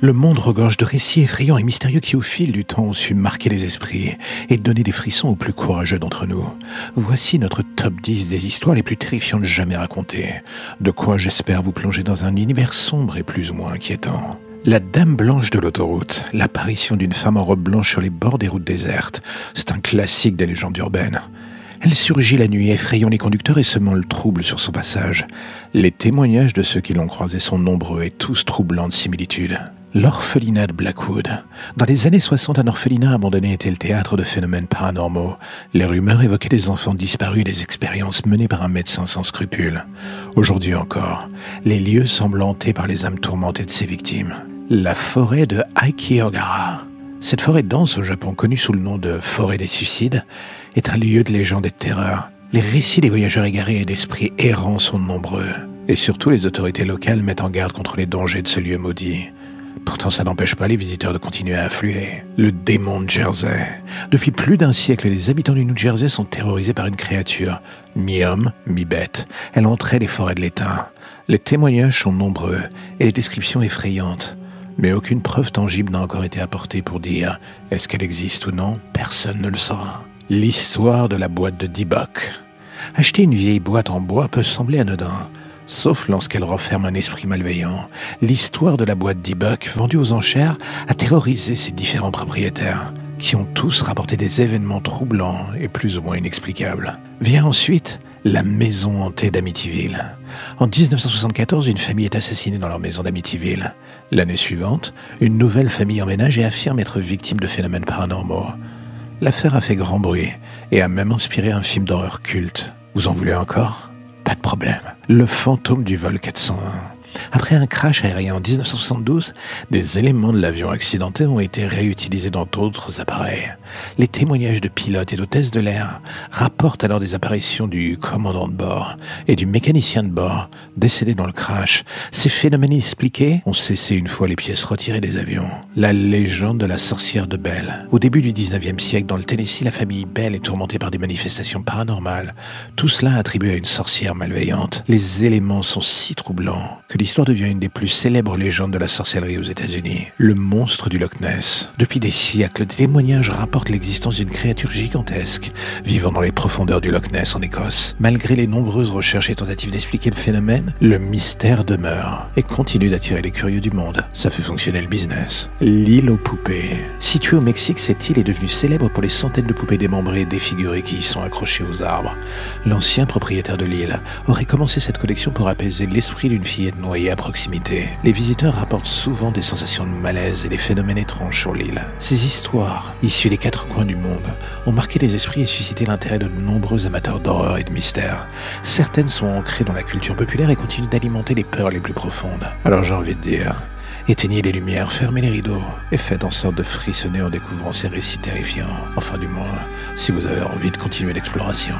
Le monde regorge de récits effrayants et mystérieux qui, au fil du temps, ont su marquer les esprits et donner des frissons aux plus courageux d'entre nous. Voici notre top 10 des histoires les plus terrifiantes jamais racontées. De quoi j'espère vous plonger dans un univers sombre et plus ou moins inquiétant. La Dame Blanche de l'autoroute, l'apparition d'une femme en robe blanche sur les bords des routes désertes, c'est un classique des légendes urbaines. Elle surgit la nuit, effrayant les conducteurs et semant le trouble sur son passage. Les témoignages de ceux qui l'ont croisée sont nombreux et tous troublants de similitudes. L'orphelinat de Blackwood. Dans les années 60, un orphelinat abandonné était le théâtre de phénomènes paranormaux. Les rumeurs évoquaient des enfants disparus et des expériences menées par un médecin sans scrupules. Aujourd'hui encore, les lieux semblent hantés par les âmes tourmentées de ses victimes. La forêt de Aikiogara. Cette forêt dense au Japon, connue sous le nom de forêt des suicides, est un lieu de légende et de terreur. Les récits des voyageurs égarés et d'esprits errants sont nombreux. Et surtout, les autorités locales mettent en garde contre les dangers de ce lieu maudit. Pourtant, ça n'empêche pas les visiteurs de continuer à affluer. Le démon de Jersey. Depuis plus d'un siècle, les habitants du New Jersey sont terrorisés par une créature, mi-homme, mi-bête. Elle entrait les forêts de l'État. Les témoignages sont nombreux et les descriptions effrayantes. Mais aucune preuve tangible n'a encore été apportée pour dire est-ce qu'elle existe ou non, personne ne le saura. L'histoire de la boîte de Dibok. Acheter une vieille boîte en bois peut sembler anodin, sauf lorsqu'elle renferme un esprit malveillant. L'histoire de la boîte Dibok, vendue aux enchères, a terrorisé ses différents propriétaires, qui ont tous rapporté des événements troublants et plus ou moins inexplicables. Vient ensuite la maison hantée d'Amityville. En 1974, une famille est assassinée dans leur maison d'Amityville. L'année suivante, une nouvelle famille emménage et affirme être victime de phénomènes paranormaux. L'affaire a fait grand bruit et a même inspiré un film d'horreur culte. Vous en voulez encore? Le fantôme du vol 401. Après un crash aérien en 1972, des éléments de l'avion accidenté ont été réutilisés dans d'autres appareils. Les témoignages de pilotes et d'hôtesses de l'air rapportent alors des apparitions du commandant de bord et du mécanicien de bord décédés dans le crash. Ces phénomènes inexpliqués ont cessé une fois les pièces retirées des avions. La légende de la sorcière de Bell. Au début du 19e siècle, dans le Tennessee, la famille Bell est tourmentée par des manifestations paranormales. Tout cela attribué à une sorcière malveillante. Les éléments sont si troublants que l'histoire devient une des plus célèbres légendes de la sorcellerie aux États-Unis. Le monstre du Loch Ness. Depuis des siècles, des témoignages rapportent l'existence d'une créature gigantesque vivant dans les profondeurs du Loch Ness en Écosse. Malgré les nombreuses recherches et tentatives d'expliquer le phénomène, le mystère demeure et continue d'attirer les curieux du monde. Ça fait fonctionner le business. L'île aux poupées. Située au Mexique, cette île est devenue célèbre pour les centaines de poupées démembrées et défigurées qui y sont accrochées aux arbres. L'ancien propriétaire de l'île aurait commencé cette collection pour apaiser l'esprit d'une fillette noyée à proximité. Les visiteurs rapportent souvent des sensations de malaise et des phénomènes étranges sur l'île. Ces histoires, issues des quatre coins du monde, ont marqué les esprits et suscité l'intérêt de nombreux amateurs d'horreur et de mystère. Certaines sont ancrées dans la culture populaire et continuent d'alimenter les peurs les plus profondes. Alors j'ai envie de dire, Éteignez les lumières, fermez les rideaux et faites en sorte de frissonner en découvrant ces récits terrifiants. Enfin du moins, si vous avez envie de continuer l'exploration.